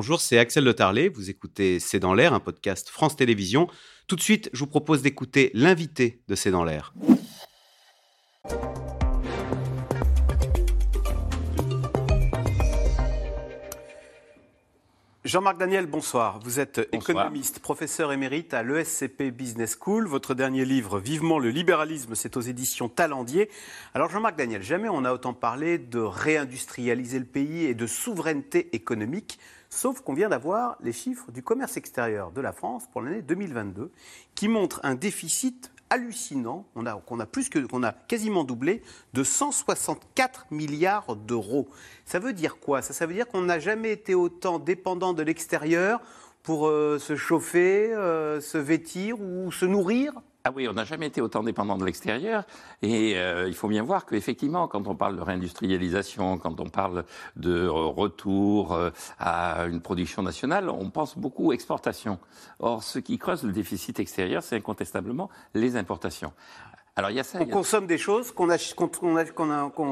bonjour, c'est Axel Le Tarlet. Vous écoutez C'est dans l'air, un podcast France Télévisions. Tout de suite, je vous propose d'écouter l'invité de C'est dans l'air. Jean-Marc Daniel, bonsoir. Vous êtes économiste, professeur émérite à l'ESCP Business School. Votre dernier livre, Vivement le libéralisme, c'est aux éditions Talendier. Alors Jean-Marc Daniel, jamais on a autant parlé de réindustrialiser le pays et de souveraineté économique, sauf qu'on vient d'avoir les chiffres du commerce extérieur de la France pour l'année 2022, qui montrent un déficit hallucinant, qu'on a, quasiment doublé, de 164 milliards d'euros. Ça veut dire quoi? Ça, ça veut dire qu'on n'a jamais été autant dépendant de l'extérieur pour euh, se chauffer, euh, se vêtir ou se nourrir? Ah oui, on n'a jamais été autant dépendant de l'extérieur. Et euh, il faut bien voir qu'effectivement, quand on parle de réindustrialisation, quand on parle de retour euh, à une production nationale, on pense beaucoup exportation. Or, ce qui creuse le déficit extérieur, c'est incontestablement les importations. Alors, il y a ça, on consomme des choses qu'on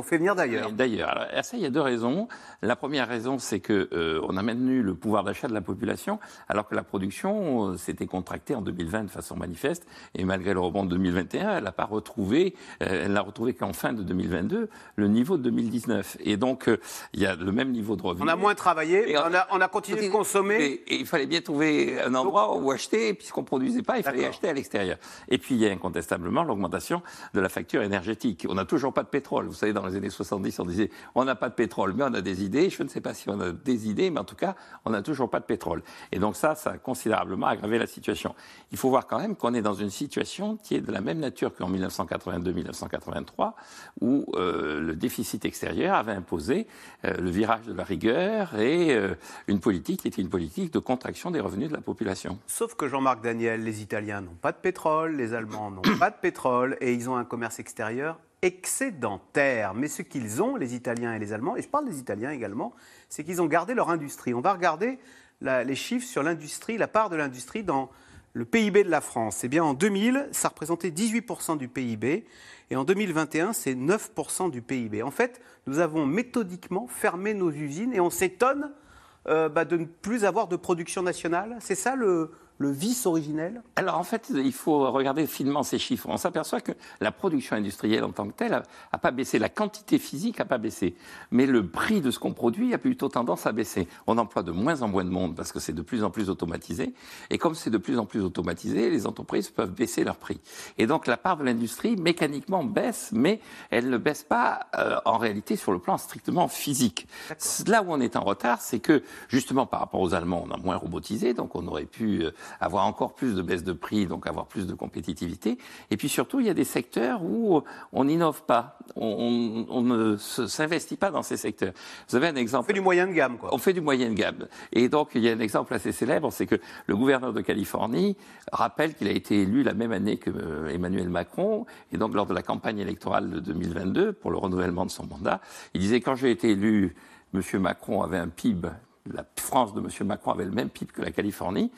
fait venir d'ailleurs. D'ailleurs, alors, à ça, il y a deux raisons. La première raison, c'est que euh, on a maintenu le pouvoir d'achat de la population, alors que la production euh, s'était contractée en 2020 de façon manifeste, et malgré le rebond de 2021, elle n'a pas retrouvé, euh, elle n'a retrouvé qu'en fin de 2022 le niveau de 2019. Et donc, il y a le même niveau de revenu. On a moins travaillé, on, a, on, a, continué de consommer. Et, il fallait bien trouver un endroit où acheter, puisqu'on produisait pas, il fallait acheter à l'extérieur. Et puis, il y a incontestablement l'augmentation de la facture énergétique. On n'a toujours pas de pétrole. Vous savez, dans les années 70, on disait on n'a pas de pétrole, mais on a des idées. Je ne sais pas si on a des idées, mais en tout cas, on n'a toujours pas de pétrole. Et donc ça, ça a considérablement aggravé la situation. Il faut voir quand même qu'on est dans une situation qui est de la même nature qu'en 1982-1983, où euh, le déficit extérieur avait imposé euh, le virage de la rigueur et euh, une politique qui était une politique de contraction des revenus de la population. Sauf que Jean-Marc Daniel, les Italiens n'ont pas de pétrole, les Allemands n'ont pas de pétrole, et ils ont un commerce extérieur excédentaire. Mais ce qu'ils ont, les Italiens et les Allemands, et je parle des Italiens également, c'est qu'ils ont gardé leur industrie. On va regarder les chiffres sur l'industrie, la part de l'industrie dans le PIB de la France. Eh bien, en 2000, ça représentait 18% du PIB, et en 2021, c'est 9% du PIB. En fait, nous avons méthodiquement fermé nos usines, et on s'étonne euh, bah, de ne plus avoir de production nationale. C'est ça le, le vice originel Alors en fait, il faut regarder finement ces chiffres. On s'aperçoit que la production industrielle en tant que telle n'a pas baissé, la quantité physique n'a pas baissé, mais le prix de ce qu'on produit a plutôt tendance à baisser. On emploie de moins en moins de monde parce que c'est de plus en plus automatisé, et comme c'est de plus en plus automatisé, les entreprises peuvent baisser leur prix. Et donc la part de l'industrie mécaniquement baisse, mais elle ne baisse pas euh, en réalité sur le plan strictement physique. Là où on est en retard, c'est que justement par rapport aux Allemands, on a moins robotisé, donc on aurait pu euh, avoir encore plus de baisse de prix, donc avoir plus de compétitivité. Et puis surtout, il y a des secteurs où on n'innove pas, on, ne s'investit pas dans ces secteurs. Vous avez un exemple. On fait du moyen de gamme, quoi. On fait du moyen de gamme. Et donc, il y a un exemple assez célèbre, c'est que le gouverneur de Californie rappelle qu'il a été élu la même année que euh, Emmanuel Macron, et donc lors de la campagne électorale de 2022, pour le renouvellement de son mandat, il disait quand j'ai été élu, M. Macron avait un PIB la France de M. Macron avait le même PIB que la Californie.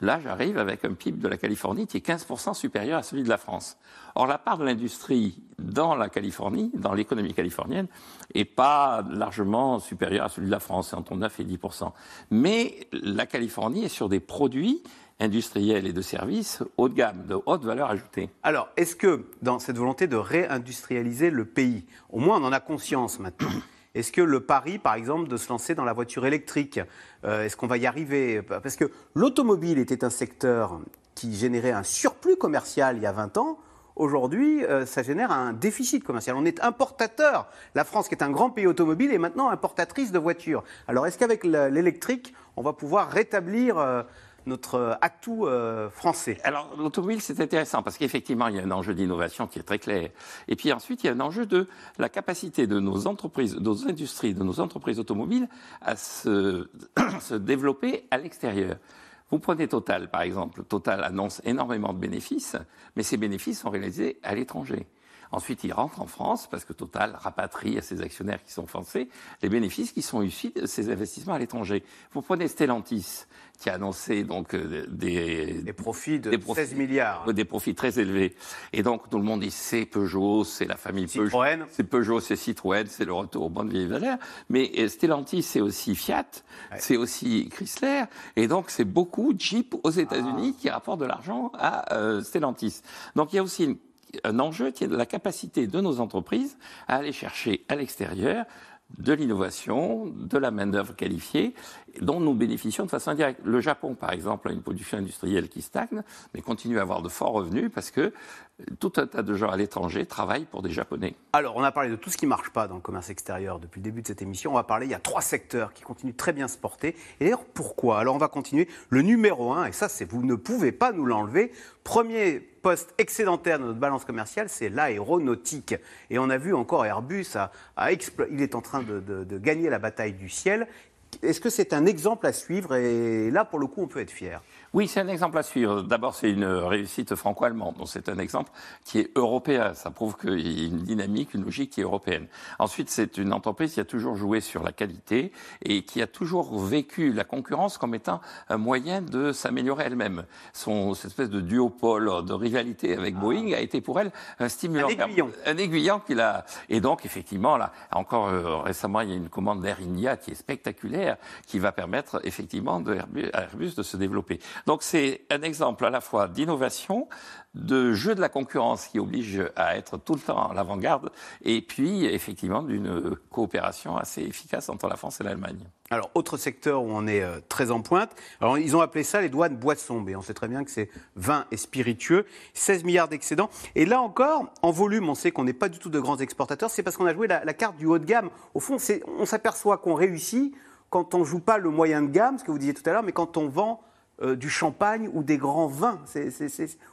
Là, j'arrive avec un PIB de la Californie qui est 15% supérieur à celui de la France. Or, la part de l'industrie dans la Californie, dans l'économie californienne, n'est pas largement supérieure à celui de la France, c'est entre 9 et 10%. Mais la Californie est sur des produits industriels et de services haut de gamme, de haute valeur ajoutée. Alors, est-ce que dans cette volonté de réindustrialiser le pays, au moins on en a conscience maintenant, est-ce que le pari, par exemple, de se lancer dans la voiture électrique, euh, est-ce qu'on va y arriver? Parce que l'automobile était un secteur qui générait un surplus commercial il y a 20 ans. Aujourd'hui, euh, ça génère un déficit commercial. On est importateur. La France, qui est un grand pays automobile, est maintenant importatrice de voitures. Alors, est-ce qu'avec l'électrique, on va pouvoir rétablir euh, notre euh, atout euh, français Alors l'automobile, c'est intéressant parce qu'effectivement, il y a un enjeu d'innovation qui est très clair. Et puis ensuite, il y a un enjeu de la capacité de nos entreprises, de nos industries, de nos entreprises automobiles à se, se développer à l'extérieur. Vous prenez Total, par exemple. Total annonce énormément de bénéfices, mais ces bénéfices sont réalisés à l'étranger. Ensuite, il rentre en France parce que Total rapatrie à ses actionnaires qui sont français les bénéfices qui sont issus de ces investissements à l'étranger. Vous prenez Stellantis, qui a annoncé donc euh, des, des profits de 16 milliards. Des profits très élevés. Et donc tout le monde dit c'est Peugeot, c'est la famille Citroën. Peugeot. C'est Peugeot, c'est Citroën, c'est le retour au bon vieille valeur. Mais euh, Stellantis, c'est aussi Fiat, c'est aussi Chrysler. Et donc c'est beaucoup Jeep aux États-Unis ah. qui rapportent de l'argent à euh, Stellantis. Donc il y a aussi un enjeu qui est de la capacité de nos entreprises à aller chercher à l'extérieur de l'innovation, de la main-d'œuvre qualifiée, dont nous bénéficions de façon indirecte. Le Japon, par exemple, a une production industrielle qui stagne, mais continue à avoir de forts revenus parce que tout un tas de gens à l'étranger travaillent pour des Japonais. Alors, on a parlé de tout ce qui ne marche pas dans le commerce extérieur depuis le début de cette émission. On va parler, il y a trois secteurs qui continuent très bien se porter. Et d'ailleurs, pourquoi? Alors, on va continuer. Le numéro un, et ça, c'est vous ne pouvez pas nous l'enlever. Premier poste excédentaire de notre balance commerciale, c'est l'aéronautique. Et on a vu encore Airbus, il est en train de gagner la bataille du ciel. Est-ce que c'est un exemple à suivre Et là, pour le coup, on peut être fier? Oui, c'est un exemple à suivre. D'abord, c'est une réussite franco-allemande. Donc, c'est un exemple qui est européen. Ça prouve qu'il y a une dynamique, une logique qui est européenne. Ensuite, c'est une entreprise qui a toujours joué sur la qualité et qui a toujours vécu la concurrence comme étant un moyen de s'améliorer elle-même. Son cette espèce de duopole, de rivalité avec ah. Boeing a été pour elle un stimulant. Un aiguillon. Un aiguillon qu'il a. Et donc, effectivement, là, encore euh, récemment, il y a une commande d'Air India qui est spectaculaire, qui va permettre effectivement à Airbus de se développer. Donc c'est un exemple à la fois d'innovation, de jeu de la concurrence qui oblige à être tout le temps à l'avant-garde, et puis effectivement d'une coopération assez efficace entre la France et l'Allemagne. Alors, autre secteur où on est euh, très en pointe, alors ils ont appelé ça les douanes boissons, mais on sait très bien que c'est vin et spiritueux, 16 milliards d'excédents. Et là encore, en volume, on sait qu'on n'est pas du tout de grands exportateurs, c'est parce qu'on a joué la, la, carte du haut de gamme. Au fond, on s'aperçoit qu'on réussit quand on ne joue pas le moyen de gamme, ce que vous disiez tout à l'heure, mais quand on vend euh, du champagne ou des grands vins,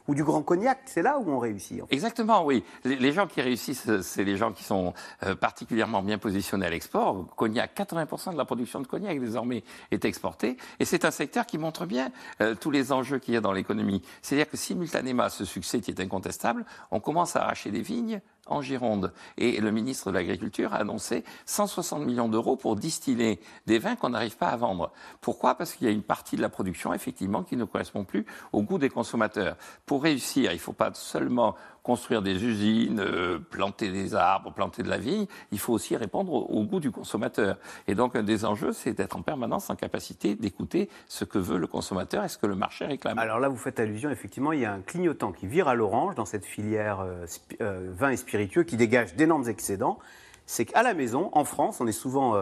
ou du grand cognac. C'est là où on réussit. Exactement, oui. Les, gens qui réussissent, c'est les gens qui sont euh, particulièrement bien positionnés à l'export. Cognac, 80% de la production de cognac désormais est exportée. Et c'est un secteur qui montre bien euh, tous les enjeux qu'il y a dans l'économie. C'est-à-dire que simultanément à ce succès qui est incontestable, on commence à arracher des vignes en Gironde. Et le ministre de l'Agriculture a annoncé 160 millions d'euros pour distiller des vins qu'on n'arrive pas à vendre. Pourquoi? Parce qu'il y a une partie de la production, effectivement, qui ne correspond plus au goût des consommateurs. Pour réussir, il ne faut pas seulement construire des usines, euh, planter des arbres, planter de la vigne, il faut aussi répondre au, goût du consommateur. Et donc un des enjeux, c'est d'être en permanence en capacité d'écouter ce que veut le consommateur et ce que le marché réclame. Alors là, vous faites allusion, effectivement, il y a un clignotant qui vire à l'orange dans cette filière euh, euh, vin et spiritueux qui dégage d'énormes excédents. C'est qu'à la maison, en France, on est souvent,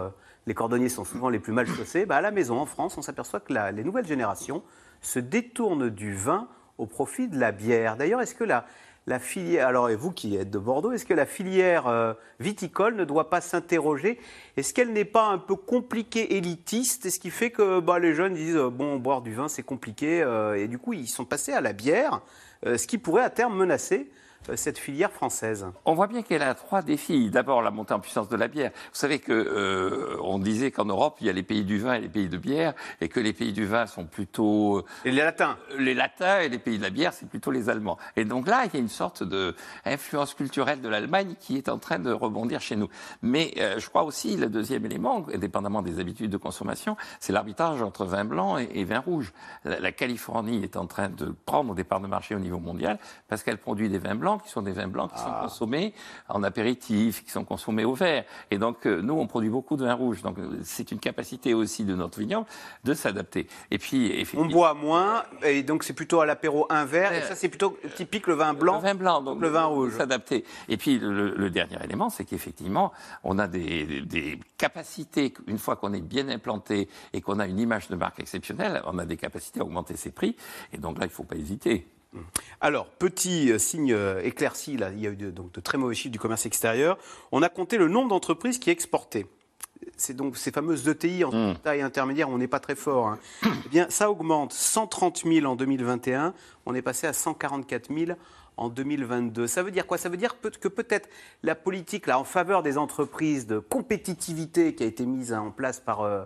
les cordonniers sont souvent les plus mal chaussés, bah à la maison, en France, on s'aperçoit que les nouvelles générations se détournent du vin au profit de la bière. D'ailleurs, est-ce que la, la filière, alors et vous qui êtes de Bordeaux, est-ce que la filière euh, viticole ne doit pas s'interroger? Est-ce qu'elle n'est pas un peu compliquée, élitiste? Et ce qui fait que bah, les jeunes disent euh, bon, boire du vin c'est compliqué, euh, et du coup ils sont passés à la bière, ce qui pourrait à terme menacer cette filière française On voit bien qu'elle a trois défis. D'abord, la montée en puissance de la bière. Vous savez que euh, on disait qu'en Europe, il y a les pays du vin et les pays de bière, et que les pays du vin sont plutôt euh, et les latins. Les latins et les pays de la bière, c'est plutôt les Allemands. Et donc là, il y a une sorte de influence culturelle de l'Allemagne qui est en train de rebondir chez nous. Mais je crois aussi le deuxième élément, indépendamment des habitudes de consommation, c'est l'arbitrage entre vin blanc et, vin rouge. La, la Californie est en train de prendre des parts de marché au niveau mondial parce qu'elle produit des vins blancs qui sont des vins blancs qui sont ah. consommés en apéritif, qui sont consommés au verre. Et donc, euh, nous, on produit beaucoup de vins rouges. Donc, euh, c'est une capacité aussi de notre vignoble de s'adapter. Et puis, on boit moins, et donc c'est plutôt à l'apéro un verre. Et ça, c'est plutôt typique le vin blanc. Le vin blanc, donc le vin rouge. S'adapter. Et puis, le, dernier élément, c'est qu'effectivement, on a des, des capacités, une fois qu'on est bien implanté et qu'on a une image de marque exceptionnelle, on a des capacités à augmenter ses prix. Et donc là, il ne faut pas hésiter. Alors, petit euh, signe euh, éclairci, là, il y a eu de, donc, de très mauvais chiffres du commerce extérieur. On a compté le nombre d'entreprises qui exportaient. C'est donc ces fameuses ETI en mmh. taille intermédiaire, on n'est pas très fort. Hein. Eh bien, ça augmente 130 000 en 2021, on est passé à 144 000 en 2022. Ça veut dire quoi? Ça veut dire que peut-être la politique là, en faveur des entreprises de compétitivité qui a été mise en place par euh,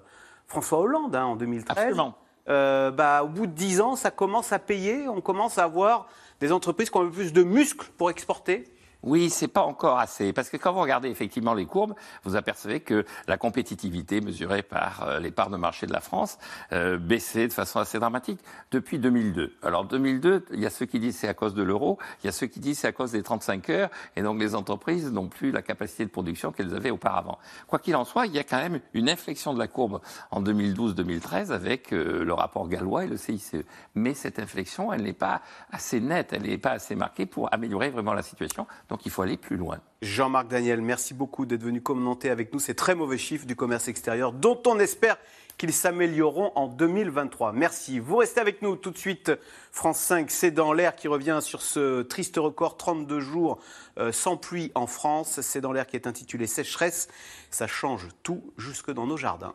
François Hollande hein, en 2013, Absolument. Euh, bah, au bout de 10 ans, ça commence à payer. On commence à avoir des entreprises qui ont un peu plus de muscles pour exporter. Oui, c'est pas encore assez. Parce que quand vous regardez effectivement les courbes, vous apercevez que la compétitivité mesurée par euh, les parts de marché de la France euh, baissait de façon assez dramatique depuis 2002. Alors 2002, il y a ceux qui disent c'est à cause de l'euro, il y a ceux qui disent c'est à cause des 35 heures, et donc les entreprises n'ont plus la capacité de production qu'elles avaient auparavant. Quoi qu'il en soit, il y a quand même une inflexion de la courbe en 2012-2013 avec euh, le rapport gallois et le CICE. Mais cette inflexion, elle n'est pas assez nette, elle n'est pas assez marquée pour améliorer vraiment la situation. Il faut aller plus loin. Jean-Marc Daniel, merci beaucoup d'être venu commenter avec nous ces très mauvais chiffres du commerce extérieur dont on espère qu'ils s'amélioreront en 2023. Merci. Vous restez avec nous tout de suite. France 5, c'est dans l'air qui revient sur ce triste record 32 jours euh, sans pluie en France. C'est dans l'air qui est intitulé Sécheresse. Ça change tout jusque dans nos jardins.